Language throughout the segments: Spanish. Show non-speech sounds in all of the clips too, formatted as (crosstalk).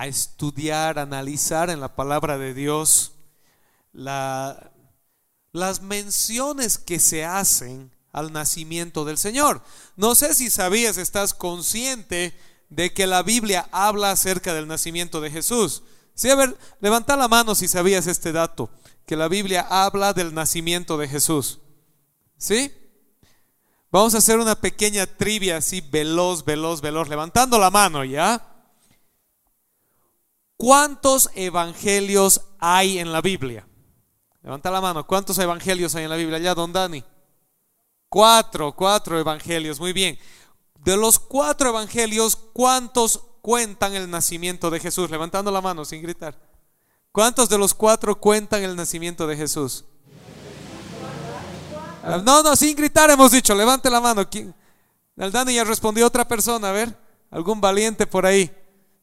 a estudiar, analizar en la palabra de Dios la, las menciones que se hacen al nacimiento del Señor. No sé si sabías, estás consciente de que la Biblia habla acerca del nacimiento de Jesús. Sí, a ver, levanta la mano si sabías este dato, que la Biblia habla del nacimiento de Jesús. ¿Sí? Vamos a hacer una pequeña trivia así, veloz, veloz, veloz, levantando la mano, ¿ya? ¿Cuántos evangelios hay en la Biblia? Levanta la mano. ¿Cuántos evangelios hay en la Biblia? Ya, don Dani. Cuatro, cuatro evangelios. Muy bien. De los cuatro evangelios, ¿cuántos cuentan el nacimiento de Jesús? Levantando la mano sin gritar. ¿Cuántos de los cuatro cuentan el nacimiento de Jesús? No, no, sin gritar hemos dicho. Levante la mano. El Dani ya respondió otra persona. A ver, algún valiente por ahí.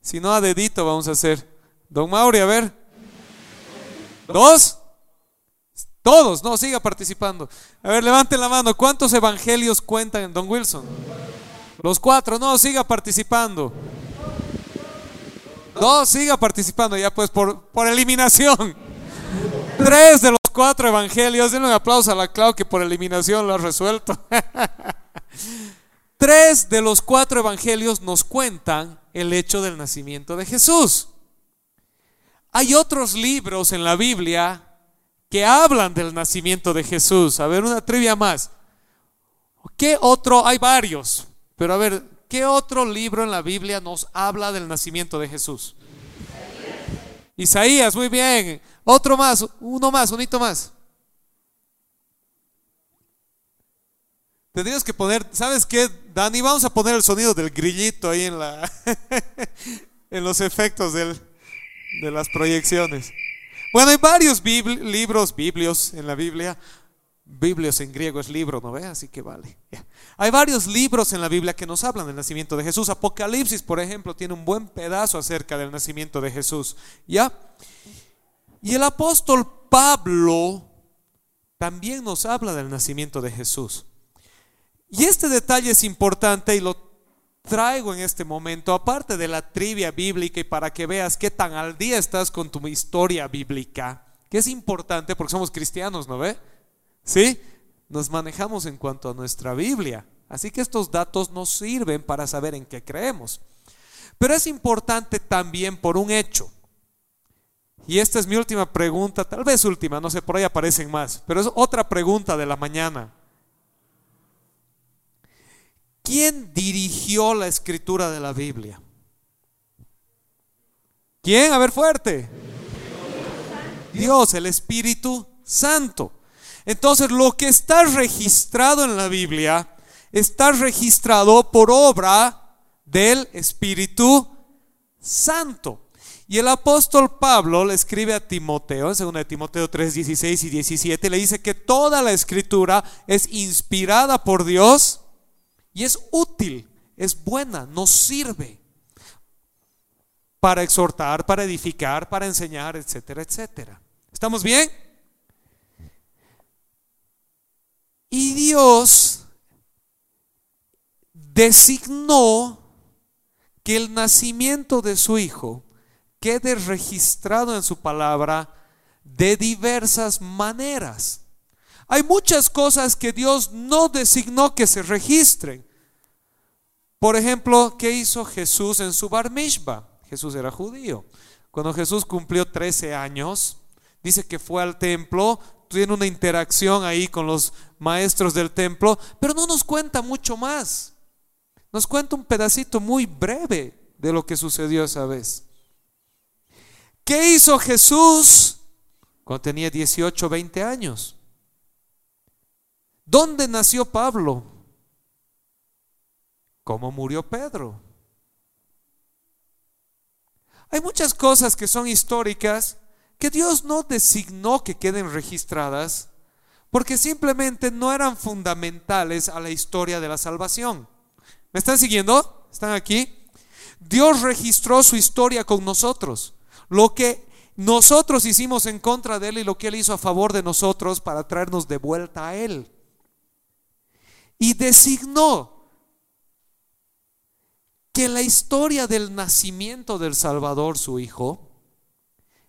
Si no, a dedito vamos a hacer. Don Mauri, a ver. ¿Dos? Todos, no, siga participando. A ver, levanten la mano. ¿Cuántos evangelios cuentan, Don Wilson? Los cuatro, no, siga participando. No, siga participando, ya pues por, por eliminación. Tres de los cuatro evangelios, denle un aplauso a la Clau que por eliminación lo ha resuelto. (laughs) Tres de los cuatro evangelios nos cuentan el hecho del nacimiento de Jesús. Hay otros libros en la Biblia que hablan del nacimiento de Jesús. A ver, una trivia más. ¿Qué otro? Hay varios, pero a ver, ¿qué otro libro en la Biblia nos habla del nacimiento de Jesús? Isaías, muy bien. Otro más, uno más, un hito más. Tendrías que poner, ¿sabes qué, Dani? Vamos a poner el sonido del grillito ahí en la (laughs) en los efectos del, de las proyecciones. Bueno, hay varios libros, biblios en la Biblia. Biblios en griego es libro, ¿no ve? Así que vale. Hay varios libros en la Biblia que nos hablan del nacimiento de Jesús. Apocalipsis, por ejemplo, tiene un buen pedazo acerca del nacimiento de Jesús. ¿Ya? Y el apóstol Pablo también nos habla del nacimiento de Jesús. Y este detalle es importante y lo traigo en este momento, aparte de la trivia bíblica y para que veas qué tan al día estás con tu historia bíblica, que es importante porque somos cristianos, ¿no ve? ¿Sí? Nos manejamos en cuanto a nuestra Biblia. Así que estos datos nos sirven para saber en qué creemos. Pero es importante también por un hecho. Y esta es mi última pregunta, tal vez última, no sé, por ahí aparecen más, pero es otra pregunta de la mañana. ¿Quién dirigió la escritura de la Biblia? ¿Quién? A ver fuerte. Dios, el Espíritu Santo. Entonces, lo que está registrado en la Biblia está registrado por obra del Espíritu Santo. Y el apóstol Pablo le escribe a Timoteo, en 2 Timoteo 3, 16 y 17, le dice que toda la escritura es inspirada por Dios y es útil, es buena, nos sirve para exhortar, para edificar, para enseñar, etcétera, etcétera. ¿Estamos bien? Y Dios designó que el nacimiento de su Hijo quede registrado en su palabra de diversas maneras. Hay muchas cosas que Dios no designó que se registren. Por ejemplo, ¿qué hizo Jesús en su bar mishba? Jesús era judío. Cuando Jesús cumplió 13 años, dice que fue al templo, tiene una interacción ahí con los maestros del templo, pero no nos cuenta mucho más. Nos cuenta un pedacito muy breve de lo que sucedió esa vez. ¿Qué hizo Jesús cuando tenía 18, 20 años? ¿Dónde nació Pablo? Cómo murió Pedro. Hay muchas cosas que son históricas que Dios no designó que queden registradas porque simplemente no eran fundamentales a la historia de la salvación. ¿Me están siguiendo? ¿Están aquí? Dios registró su historia con nosotros. Lo que nosotros hicimos en contra de Él y lo que Él hizo a favor de nosotros para traernos de vuelta a Él. Y designó que la historia del nacimiento del Salvador, su Hijo,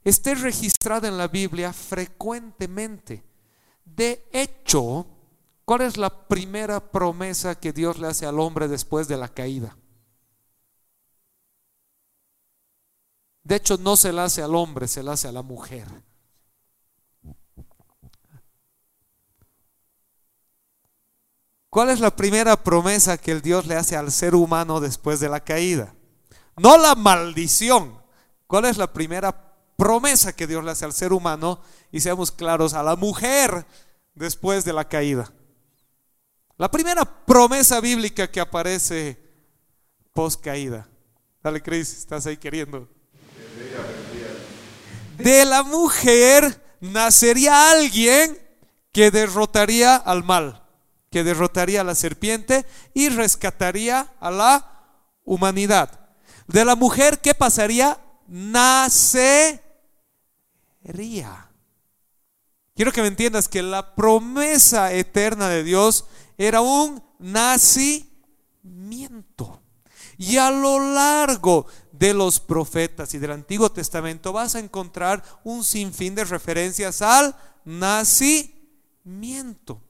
esté registrada en la Biblia frecuentemente. De hecho, ¿cuál es la primera promesa que Dios le hace al hombre después de la caída? De hecho, no se la hace al hombre, se la hace a la mujer. ¿Cuál es la primera promesa que el Dios le hace al ser humano después de la caída? No la maldición. ¿Cuál es la primera promesa que Dios le hace al ser humano? Y seamos claros, a la mujer después de la caída. La primera promesa bíblica que aparece post caída. Dale, Cris, estás ahí queriendo. De la mujer nacería alguien que derrotaría al mal que derrotaría a la serpiente y rescataría a la humanidad. De la mujer, ¿qué pasaría? Nacería. Quiero que me entiendas que la promesa eterna de Dios era un nacimiento. Y a lo largo de los profetas y del Antiguo Testamento vas a encontrar un sinfín de referencias al nacimiento.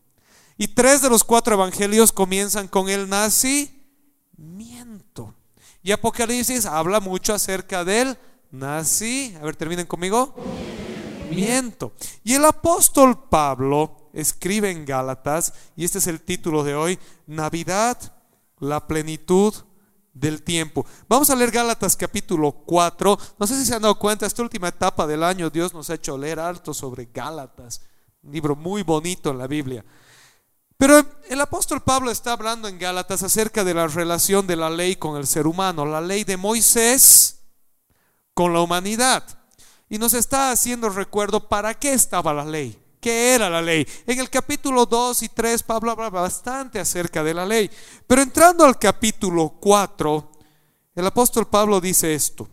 Y tres de los cuatro evangelios comienzan con el nacimiento. Y Apocalipsis habla mucho acerca del nací. A ver, terminen conmigo. Miento. Y el apóstol Pablo escribe en Gálatas, y este es el título de hoy, Navidad, la plenitud del tiempo. Vamos a leer Gálatas capítulo 4. No sé si se han dado cuenta, esta última etapa del año Dios nos ha hecho leer alto sobre Gálatas, un libro muy bonito en la Biblia. Pero el apóstol Pablo está hablando en Gálatas acerca de la relación de la ley con el ser humano, la ley de Moisés con la humanidad. Y nos está haciendo recuerdo para qué estaba la ley, qué era la ley. En el capítulo 2 y 3 Pablo habla bastante acerca de la ley. Pero entrando al capítulo 4, el apóstol Pablo dice esto.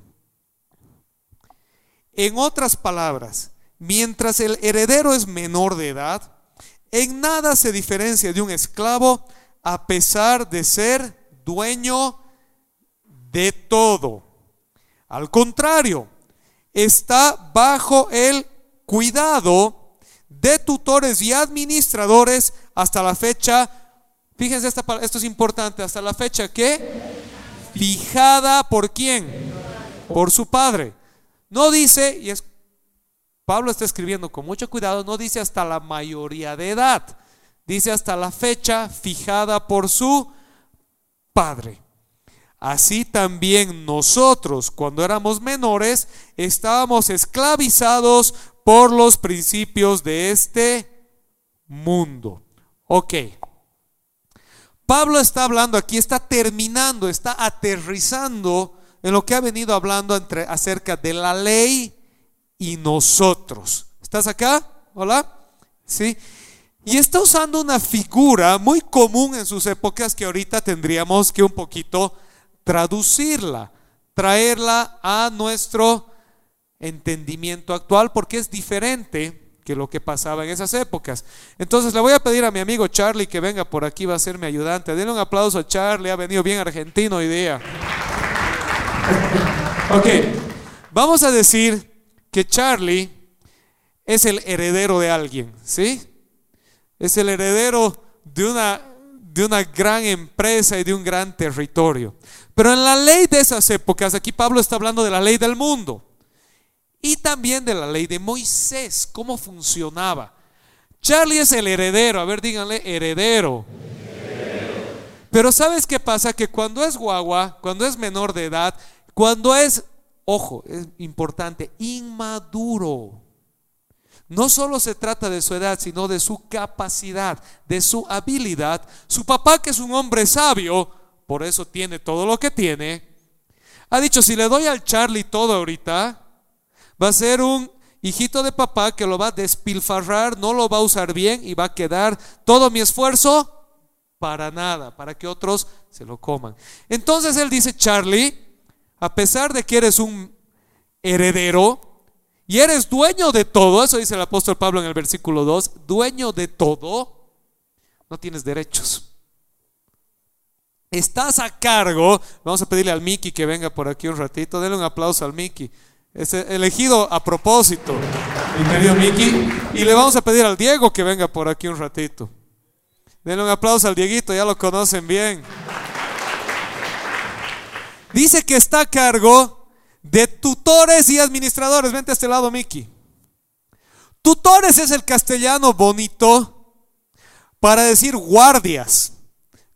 En otras palabras, mientras el heredero es menor de edad, en nada se diferencia de un esclavo a pesar de ser dueño de todo. Al contrario, está bajo el cuidado de tutores y administradores hasta la fecha, fíjense, esta, esto es importante, hasta la fecha que fijada por quién? Por su padre. No dice, y es Pablo está escribiendo con mucho cuidado, no dice hasta la mayoría de edad, dice hasta la fecha fijada por su padre. Así también nosotros, cuando éramos menores, estábamos esclavizados por los principios de este mundo. Ok. Pablo está hablando aquí, está terminando, está aterrizando en lo que ha venido hablando entre, acerca de la ley y nosotros. ¿Estás acá? Hola. ¿Sí? Y está usando una figura muy común en sus épocas que ahorita tendríamos que un poquito traducirla, traerla a nuestro entendimiento actual porque es diferente que lo que pasaba en esas épocas. Entonces le voy a pedir a mi amigo Charlie que venga por aquí, va a ser mi ayudante. Denle un aplauso a Charlie, ha venido bien argentino hoy día. Ok, vamos a decir que Charlie es el heredero de alguien, ¿sí? Es el heredero de una, de una gran empresa y de un gran territorio. Pero en la ley de esas épocas, aquí Pablo está hablando de la ley del mundo y también de la ley de Moisés, cómo funcionaba. Charlie es el heredero, a ver, díganle, heredero. Pero ¿sabes qué pasa? Que cuando es guagua, cuando es menor de edad, cuando es ojo, es importante, inmaduro. No solo se trata de su edad, sino de su capacidad, de su habilidad. Su papá, que es un hombre sabio, por eso tiene todo lo que tiene, ha dicho, si le doy al Charlie todo ahorita, va a ser un hijito de papá que lo va a despilfarrar, no lo va a usar bien y va a quedar todo mi esfuerzo para nada, para que otros se lo coman. Entonces él dice, Charlie, a pesar de que eres un heredero y eres dueño de todo, eso dice el apóstol Pablo en el versículo 2, dueño de todo, no tienes derechos. Estás a cargo, vamos a pedirle al Miki que venga por aquí un ratito, denle un aplauso al Miki. Es elegido a propósito, mi querido Miki. Y le vamos a pedir al Diego que venga por aquí un ratito. Denle un aplauso al Dieguito, ya lo conocen bien. Dice que está a cargo de tutores y administradores. Vente a este lado, Miki. Tutores es el castellano bonito para decir guardias.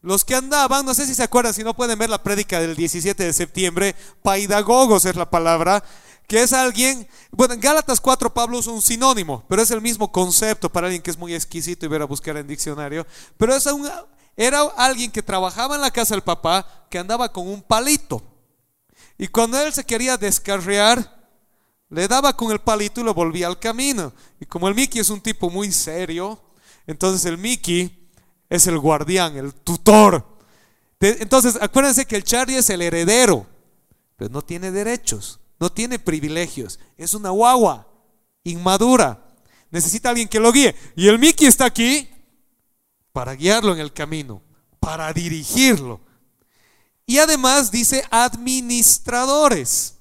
Los que andaban, no sé si se acuerdan, si no pueden ver la prédica del 17 de septiembre, paidagogos es la palabra, que es alguien, bueno, en Gálatas 4 Pablo es un sinónimo, pero es el mismo concepto para alguien que es muy exquisito y ver a buscar en diccionario, pero es un, era alguien que trabajaba en la casa del papá, que andaba con un palito. Y cuando él se quería descarriar, le daba con el palito y lo volvía al camino. Y como el Mickey es un tipo muy serio, entonces el Mickey es el guardián, el tutor. Entonces, acuérdense que el Charlie es el heredero, pero no tiene derechos no tiene privilegios, es una guagua inmadura. Necesita alguien que lo guíe. Y el Mickey está aquí para guiarlo en el camino, para dirigirlo. Y además dice administradores.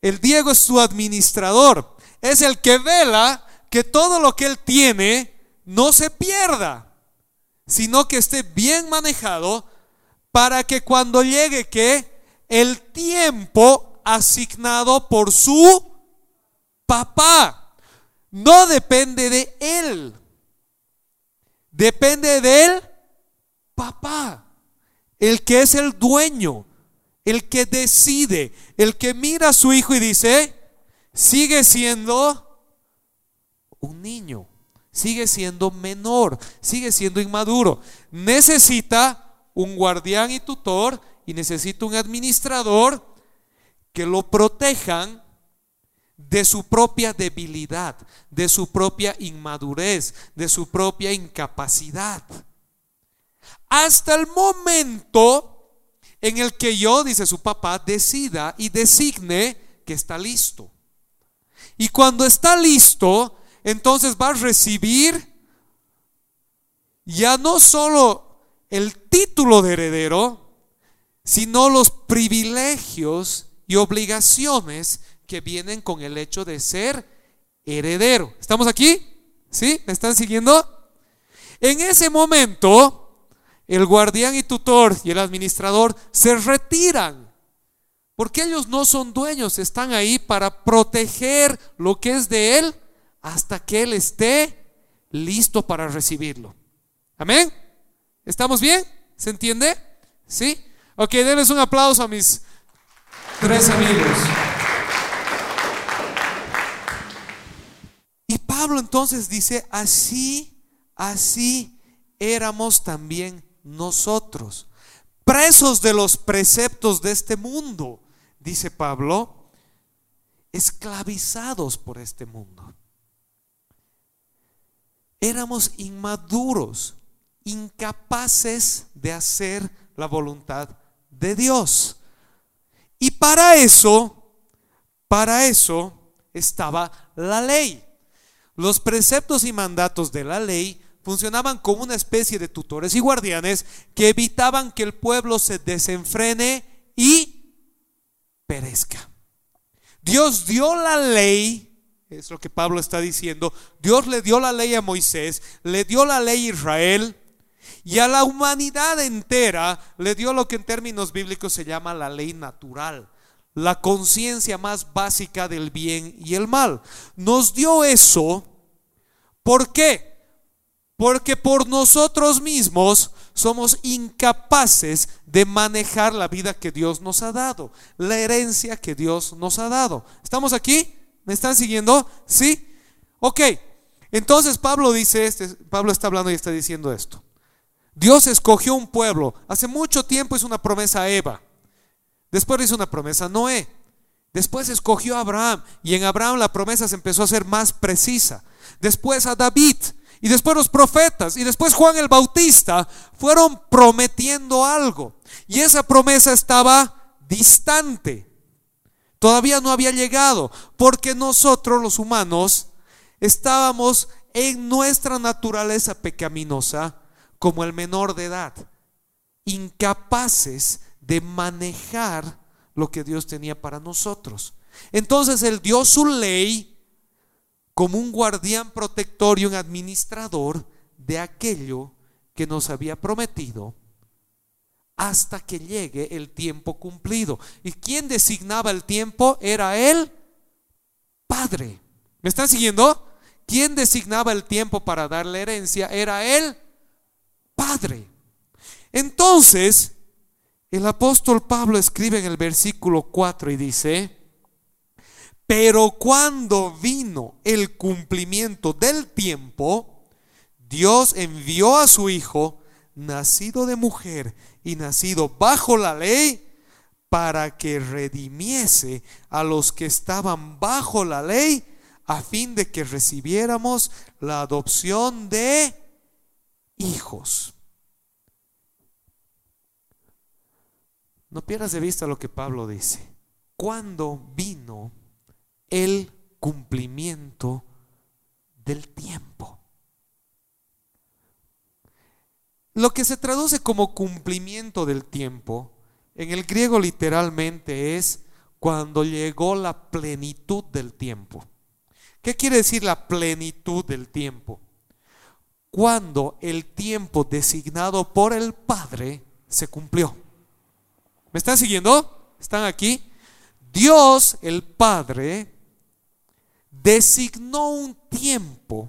El Diego es su administrador. Es el que vela que todo lo que él tiene no se pierda, sino que esté bien manejado para que cuando llegue que el tiempo asignado por su papá. No depende de él. Depende del papá. El que es el dueño. El que decide. El que mira a su hijo y dice, sigue siendo un niño. Sigue siendo menor. Sigue siendo inmaduro. Necesita un guardián y tutor y necesita un administrador que lo protejan de su propia debilidad, de su propia inmadurez, de su propia incapacidad. Hasta el momento en el que yo, dice su papá, decida y designe que está listo. Y cuando está listo, entonces va a recibir ya no solo el título de heredero, sino los privilegios y obligaciones que vienen con el hecho de ser heredero. ¿Estamos aquí? ¿Sí? ¿Me están siguiendo? En ese momento, el guardián y tutor y el administrador se retiran, porque ellos no son dueños, están ahí para proteger lo que es de él hasta que él esté listo para recibirlo. Amén. ¿Estamos bien? ¿Se entiende? ¿Sí? Ok, denles un aplauso a mis tres amigos. Y Pablo entonces dice, así, así éramos también nosotros, presos de los preceptos de este mundo, dice Pablo, esclavizados por este mundo. Éramos inmaduros, incapaces de hacer la voluntad de Dios. Y para eso, para eso estaba la ley. Los preceptos y mandatos de la ley funcionaban como una especie de tutores y guardianes que evitaban que el pueblo se desenfrene y perezca. Dios dio la ley, es lo que Pablo está diciendo, Dios le dio la ley a Moisés, le dio la ley a Israel, y a la humanidad entera le dio lo que en términos bíblicos se llama la ley natural, la conciencia más básica del bien y el mal. Nos dio eso, ¿por qué? Porque por nosotros mismos somos incapaces de manejar la vida que Dios nos ha dado, la herencia que Dios nos ha dado. ¿Estamos aquí? ¿Me están siguiendo? ¿Sí? Ok. Entonces Pablo dice, este, Pablo está hablando y está diciendo esto. Dios escogió un pueblo. Hace mucho tiempo hizo una promesa a Eva. Después hizo una promesa a Noé. Después escogió a Abraham y en Abraham la promesa se empezó a ser más precisa. Después a David y después los profetas y después Juan el Bautista fueron prometiendo algo. Y esa promesa estaba distante. Todavía no había llegado porque nosotros los humanos estábamos en nuestra naturaleza pecaminosa como el menor de edad, incapaces de manejar lo que Dios tenía para nosotros. Entonces Él dio su ley como un guardián protector y un administrador de aquello que nos había prometido hasta que llegue el tiempo cumplido. ¿Y quién designaba el tiempo? Era el Padre. ¿Me están siguiendo? ¿Quién designaba el tiempo para dar la herencia? Era el Padre. Entonces, el apóstol Pablo escribe en el versículo 4 y dice, pero cuando vino el cumplimiento del tiempo, Dios envió a su Hijo, nacido de mujer y nacido bajo la ley, para que redimiese a los que estaban bajo la ley, a fin de que recibiéramos la adopción de hijos. No pierdas de vista lo que Pablo dice. Cuando vino el cumplimiento del tiempo. Lo que se traduce como cumplimiento del tiempo, en el griego literalmente es cuando llegó la plenitud del tiempo. ¿Qué quiere decir la plenitud del tiempo? Cuando el tiempo designado por el Padre se cumplió. ¿Me están siguiendo? ¿Están aquí? Dios, el Padre, designó un tiempo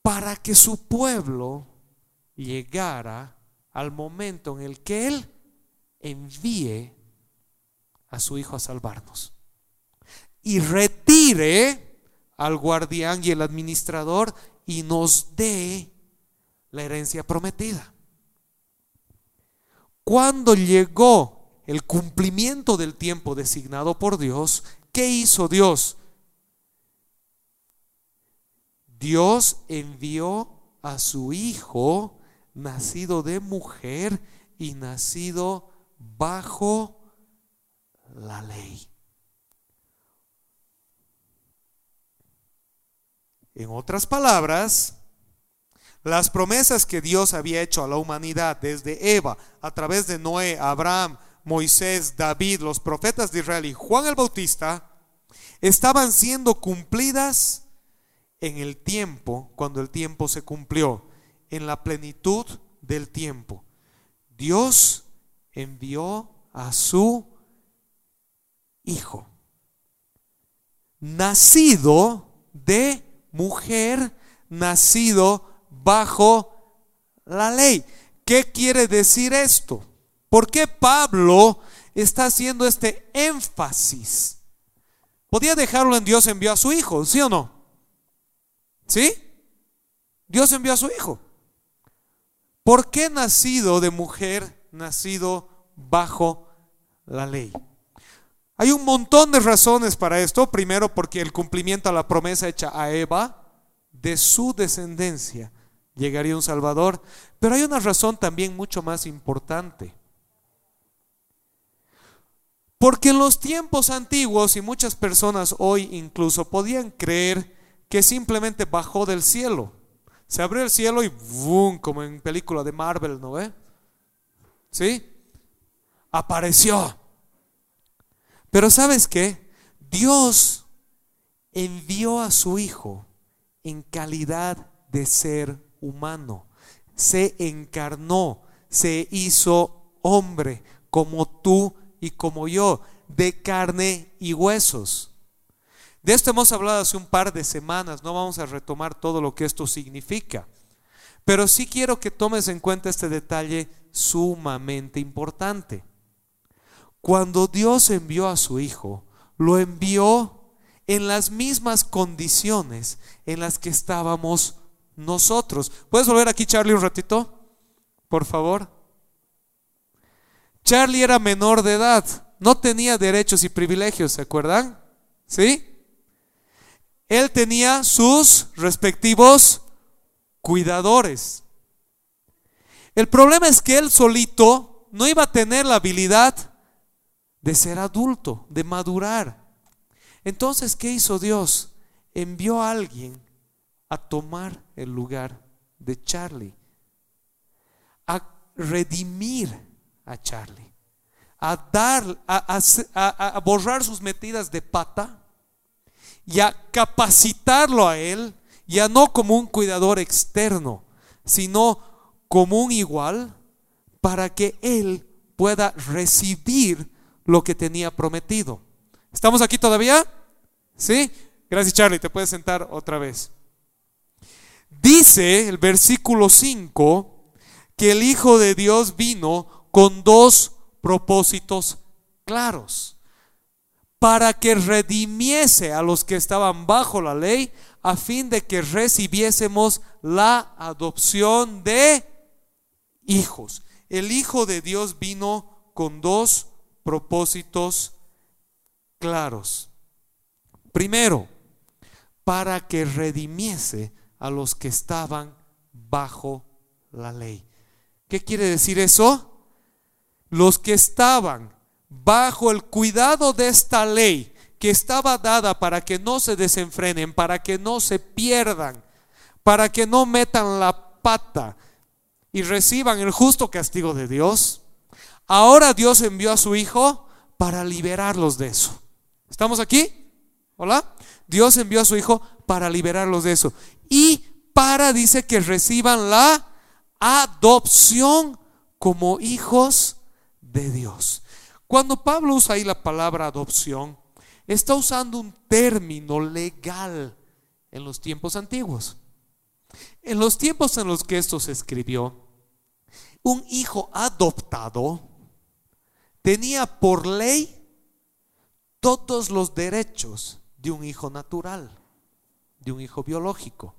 para que su pueblo llegara al momento en el que Él envíe a su Hijo a salvarnos. Y retire al guardián y el administrador y nos dé la herencia prometida. Cuando llegó el cumplimiento del tiempo designado por Dios, ¿qué hizo Dios? Dios envió a su Hijo, nacido de mujer y nacido bajo la ley. En otras palabras, las promesas que Dios había hecho a la humanidad desde Eva, a través de Noé, Abraham, Moisés, David, los profetas de Israel y Juan el Bautista, estaban siendo cumplidas en el tiempo, cuando el tiempo se cumplió, en la plenitud del tiempo. Dios envió a su Hijo, nacido de mujer, nacido bajo la ley. ¿Qué quiere decir esto? ¿Por qué Pablo está haciendo este énfasis? Podía dejarlo en Dios envió a su hijo, ¿sí o no? ¿Sí? Dios envió a su hijo. ¿Por qué nacido de mujer, nacido bajo la ley? Hay un montón de razones para esto. Primero, porque el cumplimiento a la promesa hecha a Eva, de su descendencia, llegaría un Salvador. Pero hay una razón también mucho más importante. Porque en los tiempos antiguos y muchas personas hoy incluso podían creer que simplemente bajó del cielo. Se abrió el cielo y ¡boom! como en película de Marvel, ¿no ve? ¿Sí? Apareció. Pero ¿sabes qué? Dios envió a su Hijo en calidad de ser humano. Se encarnó, se hizo hombre como tú y como yo, de carne y huesos. De esto hemos hablado hace un par de semanas, no vamos a retomar todo lo que esto significa, pero sí quiero que tomes en cuenta este detalle sumamente importante. Cuando Dios envió a su Hijo, lo envió en las mismas condiciones en las que estábamos nosotros. ¿Puedes volver aquí, Charlie, un ratito? Por favor. Charlie era menor de edad, no tenía derechos y privilegios, ¿se acuerdan? ¿Sí? Él tenía sus respectivos cuidadores. El problema es que él solito no iba a tener la habilidad de ser adulto, de madurar. Entonces, ¿qué hizo Dios? Envió a alguien a tomar el lugar de Charlie, a redimir a Charlie, a dar, a, borrar sus metidas de pata y a capacitarlo a él, ya no como un cuidador externo, sino como un igual, para que él pueda recibir lo que tenía prometido. ¿Estamos aquí todavía? ¿Sí? Gracias Charlie, te puedes sentar otra vez. Dice el versículo 5 que el Hijo de Dios vino con dos propósitos claros. Para que redimiese a los que estaban bajo la ley, a fin de que recibiésemos la adopción de hijos. El Hijo de Dios vino con dos propósitos claros. Primero, para que redimiese a los que estaban bajo la ley. ¿Qué quiere decir eso? Los que estaban bajo el cuidado de esta ley que estaba dada para que no se desenfrenen, para que no se pierdan, para que no metan la pata y reciban el justo castigo de Dios, ahora Dios envió a su Hijo para liberarlos de eso. ¿Estamos aquí? ¿Hola? Dios envió a su Hijo para liberarlos de eso. Y para, dice, que reciban la adopción como hijos de Dios. Cuando Pablo usa ahí la palabra adopción, está usando un término legal en los tiempos antiguos. En los tiempos en los que esto se escribió, un hijo adoptado tenía por ley todos los derechos de un hijo natural, de un hijo biológico.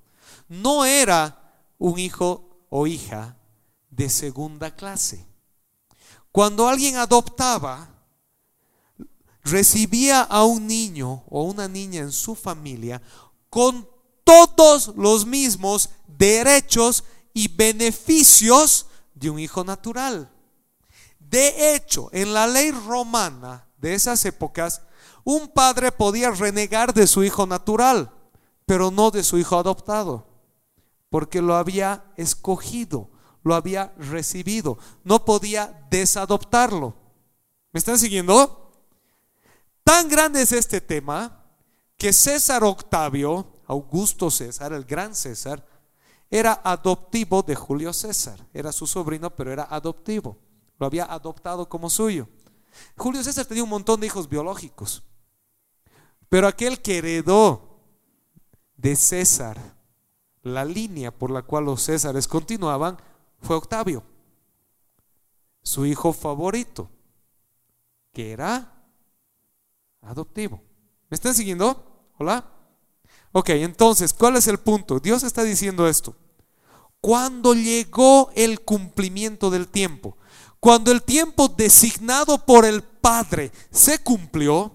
No era un hijo o hija de segunda clase. Cuando alguien adoptaba, recibía a un niño o una niña en su familia con todos los mismos derechos y beneficios de un hijo natural. De hecho, en la ley romana de esas épocas, un padre podía renegar de su hijo natural, pero no de su hijo adoptado, porque lo había escogido, lo había recibido, no podía desadoptarlo. ¿Me están siguiendo? Tan grande es este tema que César Octavio, Augusto César, el gran César, era adoptivo de Julio César, era su sobrino, pero era adoptivo, lo había adoptado como suyo. Julio César tenía un montón de hijos biológicos. Pero aquel que heredó de César la línea por la cual los Césares continuaban fue Octavio, su hijo favorito, que era adoptivo. ¿Me están siguiendo? ¿Hola? Ok, entonces, ¿cuál es el punto? Dios está diciendo esto. Cuando llegó el cumplimiento del tiempo, cuando el tiempo designado por el Padre se cumplió,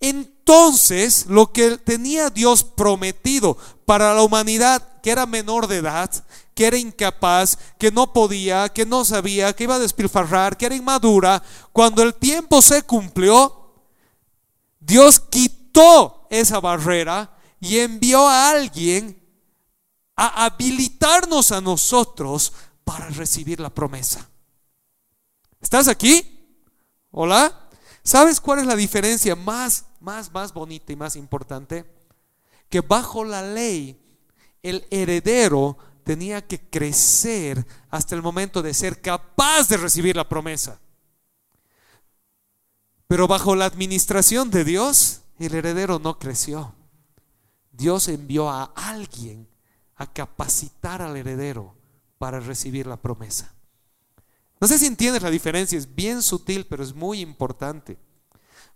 entonces, lo que tenía Dios prometido para la humanidad, que era menor de edad, que era incapaz, que no podía, que no sabía, que iba a despilfarrar, que era inmadura, cuando el tiempo se cumplió, Dios quitó esa barrera y envió a alguien a habilitarnos a nosotros para recibir la promesa. ¿Estás aquí? ¿Hola? ¿Sabes cuál es la diferencia más, más, más bonita y más importante? Que bajo la ley el heredero tenía que crecer hasta el momento de ser capaz de recibir la promesa. Pero bajo la administración de Dios, el heredero no creció. Dios envió a alguien a capacitar al heredero para recibir la promesa. No sé si entiendes la diferencia, es bien sutil, pero es muy importante.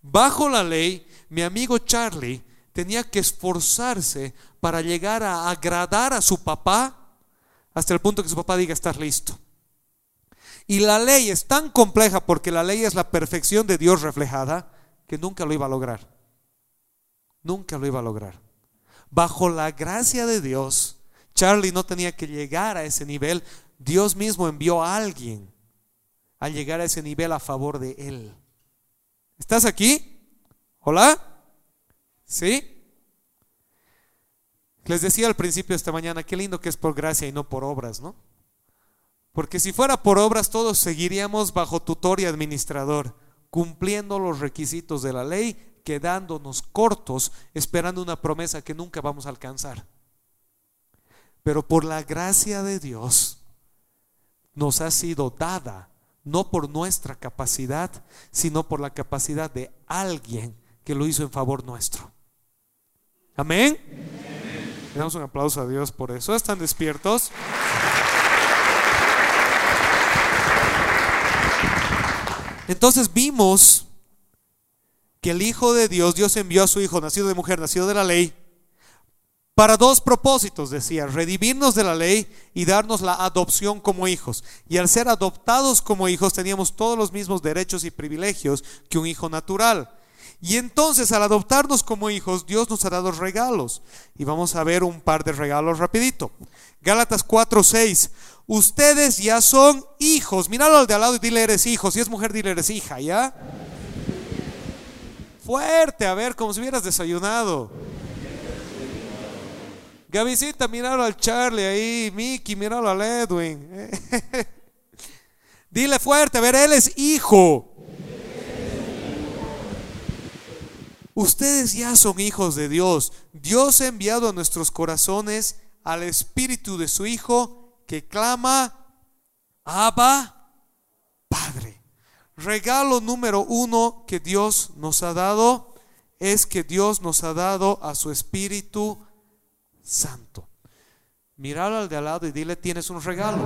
Bajo la ley, mi amigo Charlie tenía que esforzarse para llegar a agradar a su papá hasta el punto que su papá diga estar listo. Y la ley es tan compleja porque la ley es la perfección de Dios reflejada que nunca lo iba a lograr. Nunca lo iba a lograr. Bajo la gracia de Dios, Charlie no tenía que llegar a ese nivel. Dios mismo envió a alguien a llegar a ese nivel a favor de él. ¿Estás aquí? ¿Hola? ¿Sí? Les decía al principio de esta mañana, qué lindo que es por gracia y no por obras, ¿no? Porque si fuera por obras, todos seguiríamos bajo tutor y administrador, cumpliendo los requisitos de la ley, quedándonos cortos, esperando una promesa que nunca vamos a alcanzar. Pero por la gracia de Dios nos ha sido dada, no por nuestra capacidad, sino por la capacidad de alguien que lo hizo en favor nuestro. Amén. Le damos un aplauso a Dios por eso. ¿Están despiertos? Entonces vimos que el Hijo de Dios, Dios envió a su Hijo, nacido de mujer, nacido de la ley, para dos propósitos, decía, redimirnos de la ley y darnos la adopción como hijos. Y al ser adoptados como hijos teníamos todos los mismos derechos y privilegios que un hijo natural. Y entonces al adoptarnos como hijos, Dios nos ha dado regalos. Y vamos a ver un par de regalos rapidito. Gálatas 4:6. Ustedes ya son hijos. Míralo al de al lado y dile eres hijo. Si es mujer, dile eres hija, ¿ya? Fuerte, a ver, como si hubieras desayunado. Gavisita, míralo al Charlie ahí. Mickey, míralo al Edwin. (laughs) dile fuerte, a ver, él es hijo. Ustedes ya son hijos de Dios. Dios ha enviado a nuestros corazones al Espíritu de su Hijo que clama, Abba, Padre. Regalo número uno que Dios nos ha dado es que Dios nos ha dado a su Espíritu Santo. Míralo al de al lado y dile, tienes un regalo.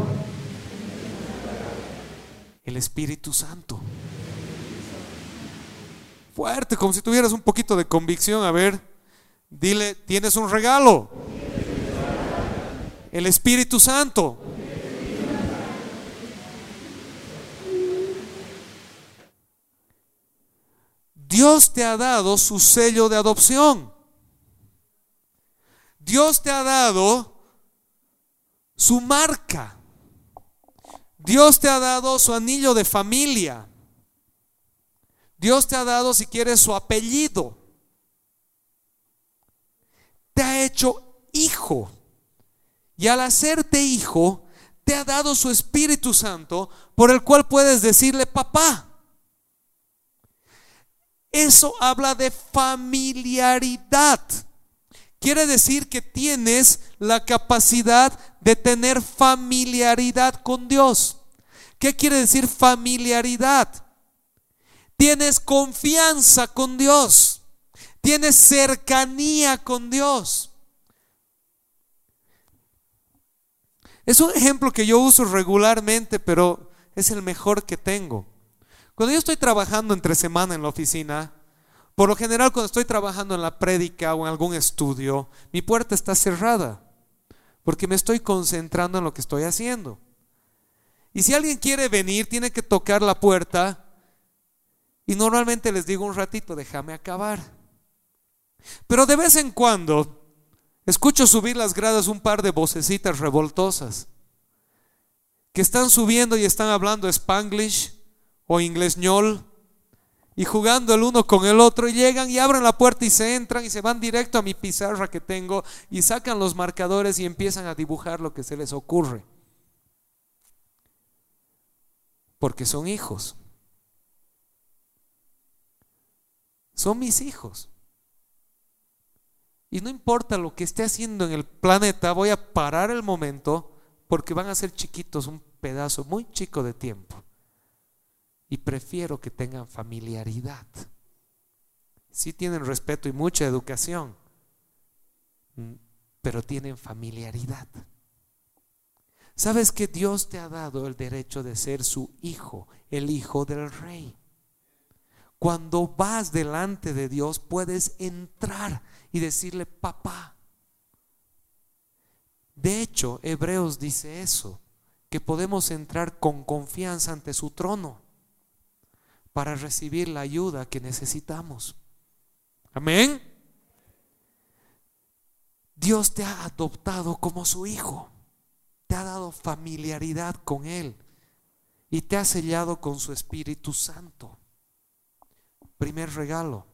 El Espíritu Santo fuerte, como si tuvieras un poquito de convicción. A ver, dile, tienes un regalo. El Espíritu Santo. Dios te ha dado su sello de adopción. Dios te ha dado su marca. Dios te ha dado su anillo de familia. Dios te ha dado, si quieres, su apellido. Te ha hecho hijo. Y al hacerte hijo, te ha dado su Espíritu Santo por el cual puedes decirle papá. Eso habla de familiaridad. Quiere decir que tienes la capacidad de tener familiaridad con Dios. ¿Qué quiere decir familiaridad? Tienes confianza con Dios. Tienes cercanía con Dios. Es un ejemplo que yo uso regularmente, pero es el mejor que tengo. Cuando yo estoy trabajando entre semana en la oficina, por lo general cuando estoy trabajando en la prédica o en algún estudio, mi puerta está cerrada, porque me estoy concentrando en lo que estoy haciendo. Y si alguien quiere venir, tiene que tocar la puerta y normalmente les digo un ratito, déjame acabar. Pero de vez en cuando escucho subir las gradas un par de vocecitas revoltosas que están subiendo y están hablando spanglish o inglés ñol y jugando el uno con el otro y llegan y abren la puerta y se entran y se van directo a mi pizarra que tengo y sacan los marcadores y empiezan a dibujar lo que se les ocurre. Porque son hijos. son mis hijos. Y no importa lo que esté haciendo en el planeta, voy a parar el momento porque van a ser chiquitos un pedazo muy chico de tiempo. Y prefiero que tengan familiaridad. Sí tienen respeto y mucha educación, mm, pero tienen familiaridad. ¿Sabes que Dios te ha dado el derecho de ser su hijo, el hijo del rey? Cuando vas delante de Dios puedes entrar y decirle, papá. De hecho, Hebreos dice eso, que podemos entrar con confianza ante su trono para recibir la ayuda que necesitamos. Amén. Dios te ha adoptado como su hijo, te ha dado familiaridad con Él y te ha sellado con su Espíritu Santo. Primer regalo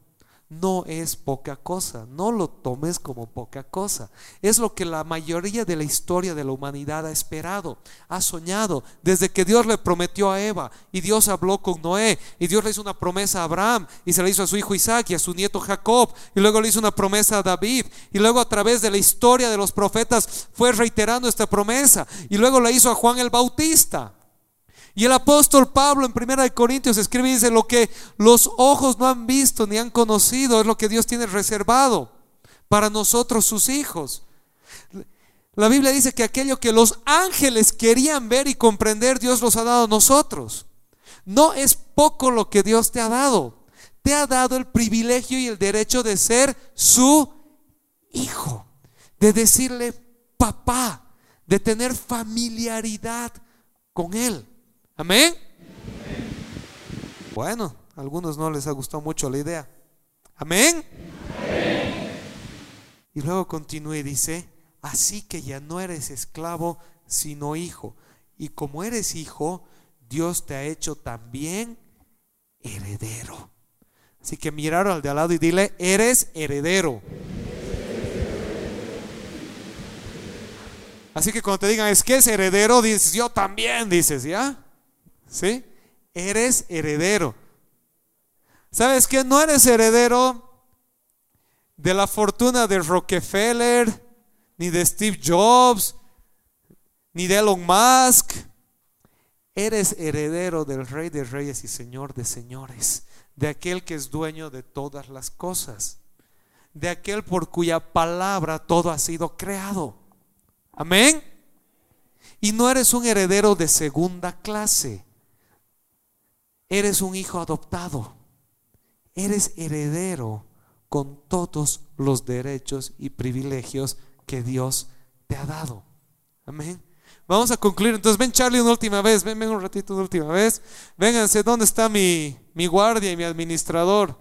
no es poca cosa, no lo tomes como poca cosa. Es lo que la mayoría de la historia de la humanidad ha esperado, ha soñado, desde que Dios le prometió a Eva y Dios habló con Noé y Dios le hizo una promesa a Abraham y se la hizo a su hijo Isaac y a su nieto Jacob y luego le hizo una promesa a David y luego a través de la historia de los profetas fue reiterando esta promesa y luego la hizo a Juan el Bautista. Y el apóstol Pablo en Primera de Corintios escribe y dice, lo que los ojos no han visto ni han conocido es lo que Dios tiene reservado para nosotros sus hijos. La Biblia dice que aquello que los ángeles querían ver y comprender, Dios los ha dado a nosotros. No es poco lo que Dios te ha dado. Te ha dado el privilegio y el derecho de ser su hijo, de decirle papá, de tener familiaridad con él. Amén. Bueno, a algunos no les ha gustado mucho la idea. Amén. Y luego continúa y dice, así que ya no eres esclavo, sino hijo. Y como eres hijo, Dios te ha hecho también heredero. Así que mirar al de al lado y dile, eres heredero. Así que cuando te digan, es que es heredero, dices, yo también, dices, ¿ya? ¿Sí? Eres heredero. ¿Sabes qué? No eres heredero de la fortuna de Rockefeller, ni de Steve Jobs, ni de Elon Musk. Eres heredero del Rey de Reyes y Señor de Señores, de aquel que es dueño de todas las cosas, de aquel por cuya palabra todo ha sido creado. Amén. Y no eres un heredero de segunda clase. Eres un hijo adoptado. Eres heredero con todos los derechos y privilegios que Dios te ha dado. Amén. Vamos a concluir. Entonces, ven Charlie una última vez. Ven, ven un ratito una última vez. Vénganse, ¿dónde está mi, mi guardia y mi administrador?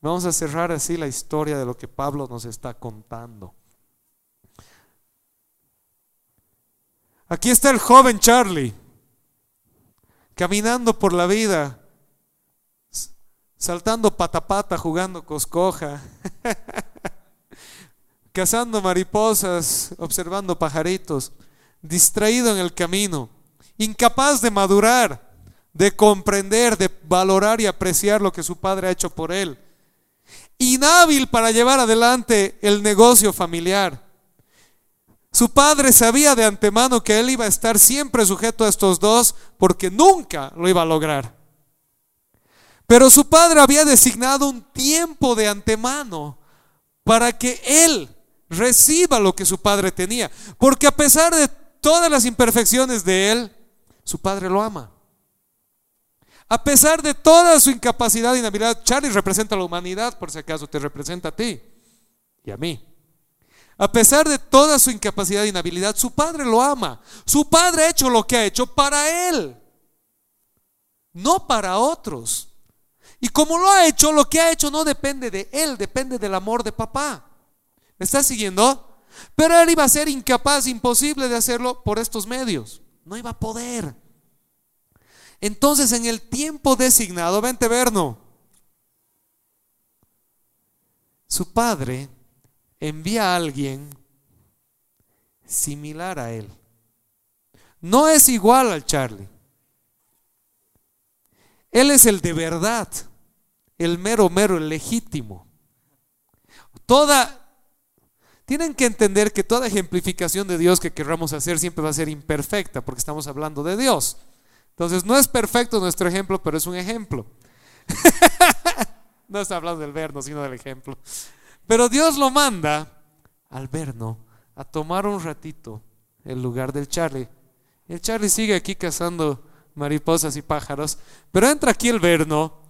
Vamos a cerrar así la historia de lo que Pablo nos está contando. Aquí está el joven Charlie caminando por la vida, saltando patapata, jugando coscoja, (laughs) cazando mariposas, observando pajaritos, distraído en el camino, incapaz de madurar, de comprender, de valorar y apreciar lo que su padre ha hecho por él, inhábil para llevar adelante el negocio familiar su padre sabía de antemano que él iba a estar siempre sujeto a estos dos porque nunca lo iba a lograr. Pero su padre había designado un tiempo de antemano para que él reciba lo que su padre tenía. Porque a pesar de todas las imperfecciones de él, su padre lo ama. A pesar de toda su incapacidad y inhabilidad, Charlie representa a la humanidad, por si acaso te representa a ti y a mí. A pesar de toda su incapacidad e inhabilidad, su padre lo ama. Su padre ha hecho lo que ha hecho para él, no para otros. Y como lo ha hecho, lo que ha hecho no depende de él, depende del amor de papá. ¿Me estás siguiendo? Pero él iba a ser incapaz, imposible de hacerlo por estos medios. No iba a poder. Entonces, en el tiempo designado, vente verno, su padre envía a alguien similar a él. No es igual al Charlie. Él es el de verdad, el mero, mero, el legítimo. Toda, tienen que entender que toda ejemplificación de Dios que querramos hacer siempre va a ser imperfecta, porque estamos hablando de Dios. Entonces, no es perfecto nuestro ejemplo, pero es un ejemplo. (laughs) no está hablando del verno, sino del ejemplo. Pero Dios lo manda al Verno a tomar un ratito el lugar del Charlie. El Charlie sigue aquí cazando mariposas y pájaros, pero entra aquí el Verno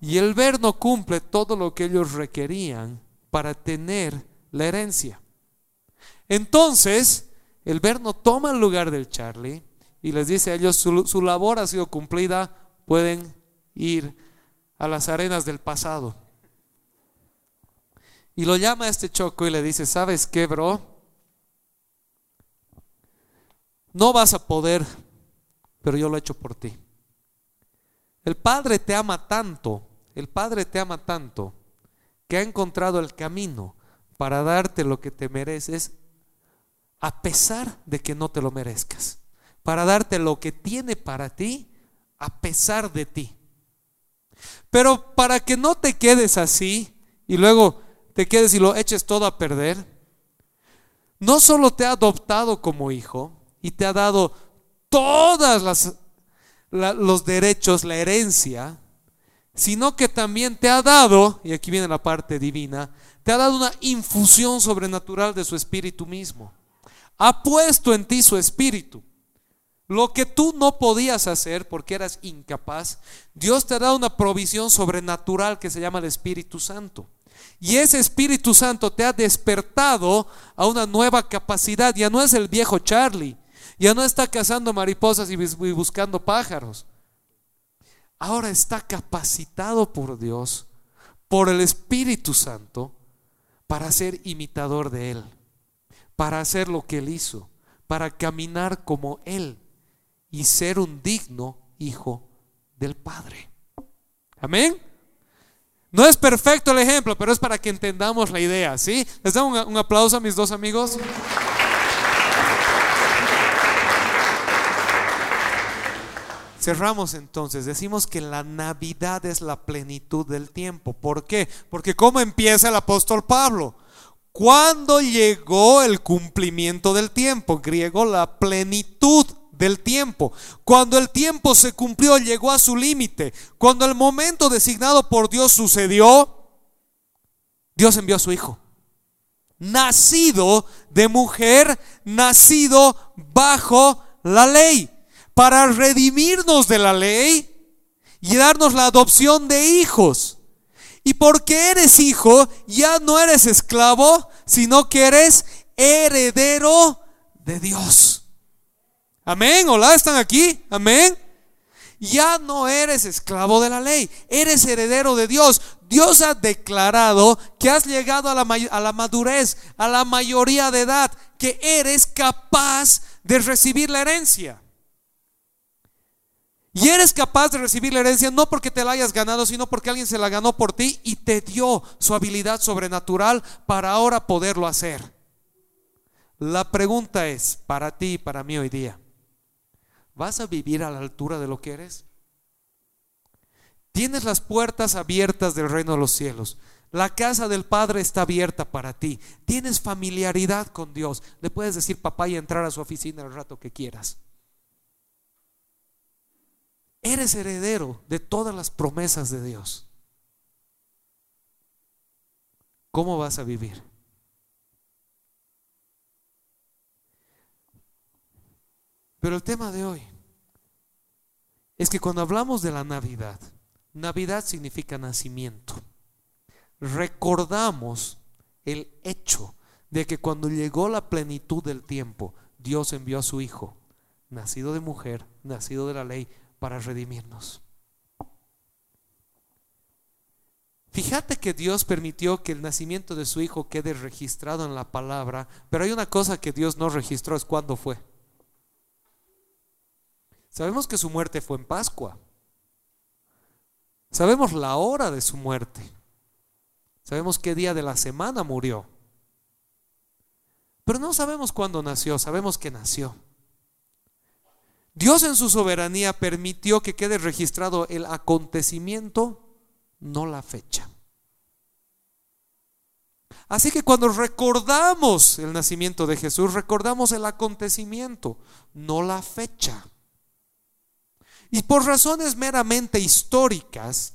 y el Verno cumple todo lo que ellos requerían para tener la herencia. Entonces, el Verno toma el lugar del Charlie y les dice a ellos, su, su labor ha sido cumplida, pueden ir a las arenas del pasado. Y lo llama a este choco y le dice, ¿sabes qué, bro? No vas a poder, pero yo lo he hecho por ti. El Padre te ama tanto, el Padre te ama tanto, que ha encontrado el camino para darte lo que te mereces, a pesar de que no te lo merezcas. Para darte lo que tiene para ti, a pesar de ti. Pero para que no te quedes así y luego te quedes y lo eches todo a perder, no solo te ha adoptado como hijo y te ha dado todas las los derechos, la herencia, sino que también te ha dado, y aquí viene la parte divina, te ha dado una infusión sobrenatural de su espíritu mismo. Ha puesto en ti su espíritu. Lo que tú no podías hacer porque eras incapaz, Dios te ha dado una provisión sobrenatural que se llama el Espíritu Santo. Y ese Espíritu Santo te ha despertado a una nueva capacidad. Ya no es el viejo Charlie. Ya no está cazando mariposas y buscando pájaros. Ahora está capacitado por Dios, por el Espíritu Santo, para ser imitador de Él, para hacer lo que Él hizo, para caminar como Él y ser un digno hijo del Padre. Amén. No es perfecto el ejemplo, pero es para que entendamos la idea, ¿sí? Les doy un, un aplauso a mis dos amigos. Cerramos entonces, decimos que la Navidad es la plenitud del tiempo. ¿Por qué? Porque ¿cómo empieza el apóstol Pablo? Cuando llegó el cumplimiento del tiempo, griego la plenitud del tiempo. Cuando el tiempo se cumplió, llegó a su límite. Cuando el momento designado por Dios sucedió, Dios envió a su Hijo. Nacido de mujer, nacido bajo la ley, para redimirnos de la ley y darnos la adopción de hijos. Y porque eres hijo, ya no eres esclavo, sino que eres heredero de Dios. Amén. Hola, ¿están aquí? Amén. Ya no eres esclavo de la ley, eres heredero de Dios. Dios ha declarado que has llegado a la, a la, madurez, a la mayoría de edad, que eres capaz de recibir la herencia. Y eres capaz de recibir la herencia no porque te la hayas ganado, sino porque alguien se la ganó por ti y te dio su habilidad sobrenatural para ahora poderlo hacer. La pregunta es, para ti y para mí hoy día, ¿Vas a vivir a la altura de lo que eres? Tienes las puertas abiertas del reino de los cielos. La casa del Padre está abierta para ti. Tienes familiaridad con Dios. Le puedes decir papá y entrar a su oficina el rato que quieras. Eres heredero de todas las promesas de Dios. ¿Cómo vas a vivir? Pero el tema de hoy es que cuando hablamos de la Navidad, Navidad significa nacimiento. Recordamos el hecho de que cuando llegó la plenitud del tiempo, Dios envió a su Hijo, nacido de mujer, nacido de la ley, para redimirnos. Fíjate que Dios permitió que el nacimiento de su Hijo quede registrado en la palabra, pero hay una cosa que Dios no registró, es cuándo fue. Sabemos que su muerte fue en Pascua. Sabemos la hora de su muerte. Sabemos qué día de la semana murió. Pero no sabemos cuándo nació, sabemos que nació. Dios en su soberanía permitió que quede registrado el acontecimiento, no la fecha. Así que cuando recordamos el nacimiento de Jesús, recordamos el acontecimiento, no la fecha. Y por razones meramente históricas,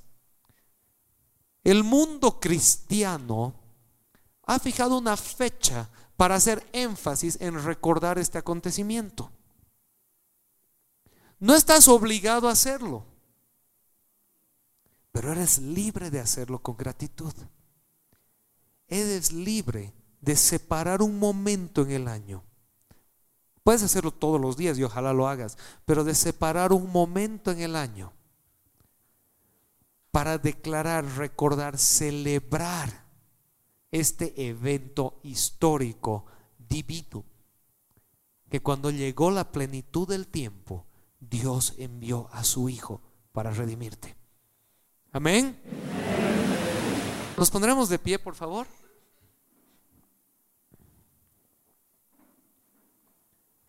el mundo cristiano ha fijado una fecha para hacer énfasis en recordar este acontecimiento. No estás obligado a hacerlo, pero eres libre de hacerlo con gratitud. Eres libre de separar un momento en el año Puedes hacerlo todos los días y ojalá lo hagas, pero de separar un momento en el año para declarar, recordar, celebrar este evento histórico divino, que cuando llegó la plenitud del tiempo, Dios envió a su Hijo para redimirte. Amén. Nos pondremos de pie, por favor.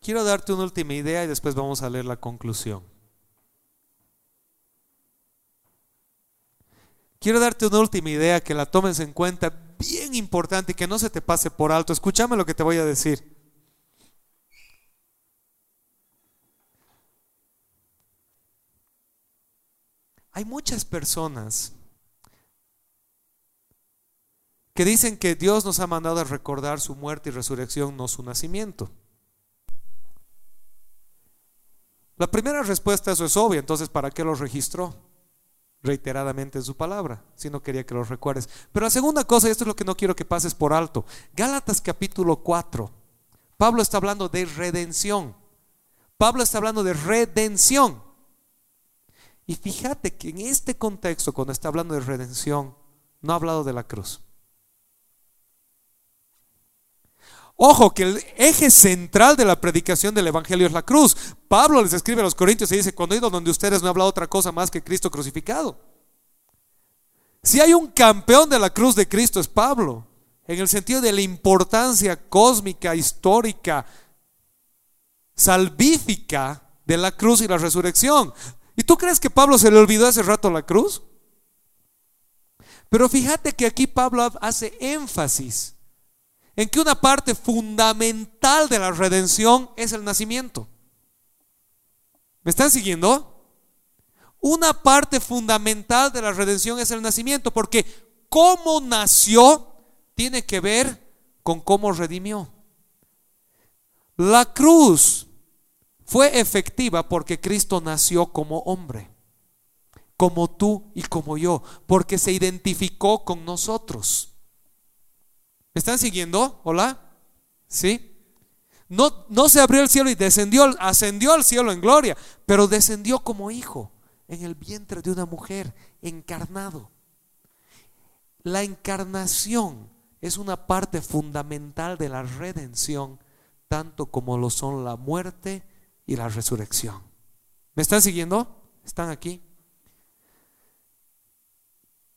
Quiero darte una última idea y después vamos a leer la conclusión. Quiero darte una última idea que la tomes en cuenta, bien importante y que no se te pase por alto. Escúchame lo que te voy a decir. Hay muchas personas que dicen que Dios nos ha mandado a recordar su muerte y resurrección, no su nacimiento. La primera respuesta a eso es obvia, entonces ¿para qué lo registró? reiteradamente en su palabra, si no quería que lo recuerdes. Pero la segunda cosa, y esto es lo que no quiero que pases por alto, Gálatas capítulo 4, Pablo está hablando de redención. Pablo está hablando de redención. Y fíjate que en este contexto, cuando está hablando de redención, no ha hablado de la cruz. Ojo, que el eje central de la predicación del Evangelio es la cruz. Pablo les escribe a los Corintios y dice, cuando he ido donde ustedes no he hablado otra cosa más que Cristo crucificado. Si hay un campeón de la cruz de Cristo es Pablo, en el sentido de la importancia cósmica, histórica, salvífica de la cruz y la resurrección. ¿Y tú crees que Pablo se le olvidó hace rato la cruz? Pero fíjate que aquí Pablo hace énfasis en que una parte fundamental de la redención es el nacimiento. ¿Me están siguiendo? Una parte fundamental de la redención es el nacimiento, porque cómo nació tiene que ver con cómo redimió. La cruz fue efectiva porque Cristo nació como hombre, como tú y como yo, porque se identificó con nosotros. ¿Me están siguiendo? ¿Hola? ¿Sí? No, no se abrió el cielo y descendió, ascendió al cielo en gloria, pero descendió como hijo en el vientre de una mujer, encarnado. La encarnación es una parte fundamental de la redención, tanto como lo son la muerte y la resurrección. ¿Me están siguiendo? ¿Están aquí?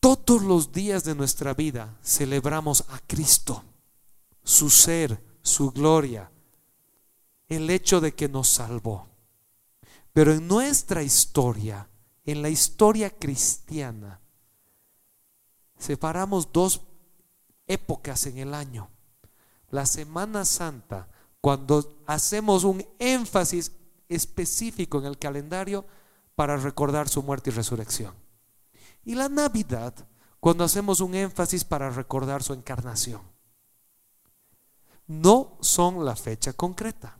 Todos los días de nuestra vida celebramos a Cristo, su ser, su gloria, el hecho de que nos salvó. Pero en nuestra historia, en la historia cristiana, separamos dos épocas en el año. La Semana Santa, cuando hacemos un énfasis específico en el calendario para recordar su muerte y resurrección. Y la Navidad, cuando hacemos un énfasis para recordar su encarnación. No son la fecha concreta,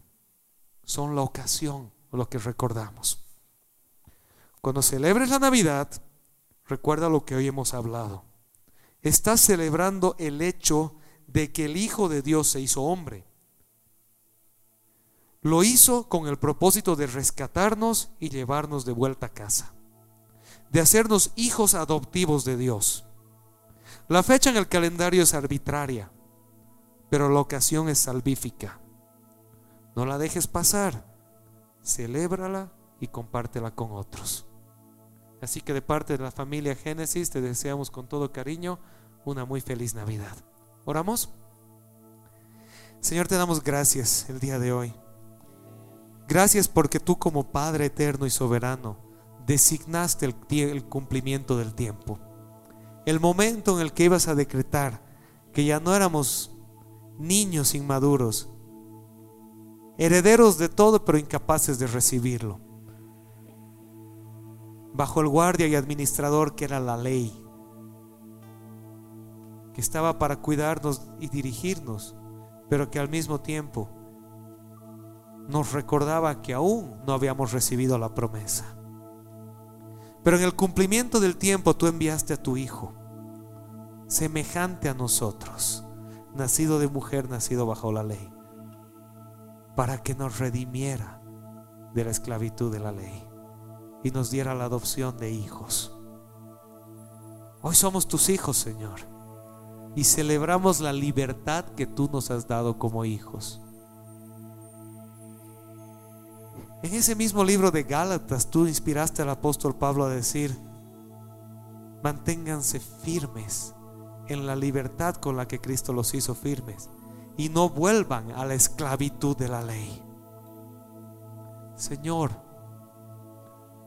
son la ocasión, lo que recordamos. Cuando celebres la Navidad, recuerda lo que hoy hemos hablado. Estás celebrando el hecho de que el Hijo de Dios se hizo hombre. Lo hizo con el propósito de rescatarnos y llevarnos de vuelta a casa de hacernos hijos adoptivos de Dios. La fecha en el calendario es arbitraria, pero la ocasión es salvífica. No la dejes pasar, celébrala y compártela con otros. Así que de parte de la familia Génesis te deseamos con todo cariño una muy feliz Navidad. ¿Oramos? Señor, te damos gracias el día de hoy. Gracias porque tú como Padre eterno y soberano, designaste el, cumplimiento del tiempo. El momento en el que ibas a decretar que ya no éramos niños inmaduros, herederos de todo pero incapaces de recibirlo. Bajo el guardia y administrador que era la ley, que estaba para cuidarnos y dirigirnos, pero que al mismo tiempo nos recordaba que aún no habíamos recibido la promesa. Pero en el cumplimiento del tiempo tú enviaste a tu Hijo, semejante a nosotros, nacido de mujer, nacido bajo la ley. para que nos redimiera de la esclavitud de la ley y nos diera la adopción de hijos. Hoy somos tus hijos, Señor, y celebramos la libertad que tú nos has dado como hijos. En ese mismo libro de Gálatas tú inspiraste al apóstol Pablo a decir, manténganse firmes en la libertad con la que Cristo los hizo firmes y no vuelvan a la esclavitud de la ley. Señor,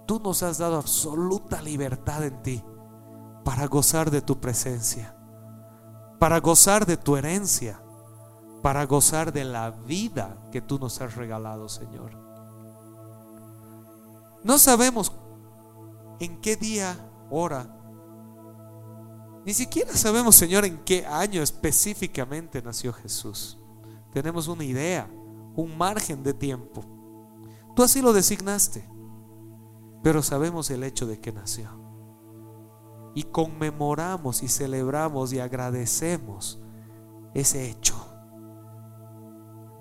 tú nos has dado absoluta libertad en ti para gozar de tu presencia, para gozar de tu herencia, para gozar de la vida que tú nos has regalado, Señor. No sabemos en qué día, hora, ni siquiera sabemos, Señor, en qué año específicamente nació Jesús. Tenemos una idea, un margen de tiempo. Tú así lo designaste, pero sabemos el hecho de que nació. Y conmemoramos y celebramos y agradecemos ese hecho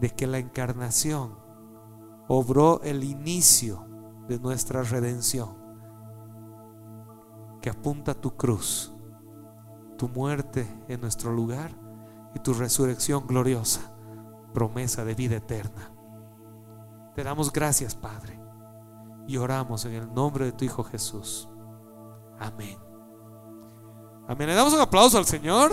de que la encarnación obró el inicio de nuestra redención, que apunta tu cruz, tu muerte en nuestro lugar y tu resurrección gloriosa, promesa de vida eterna. Te damos gracias, Padre, y oramos en el nombre de tu Hijo Jesús. Amén. Amén. Le damos un aplauso al Señor.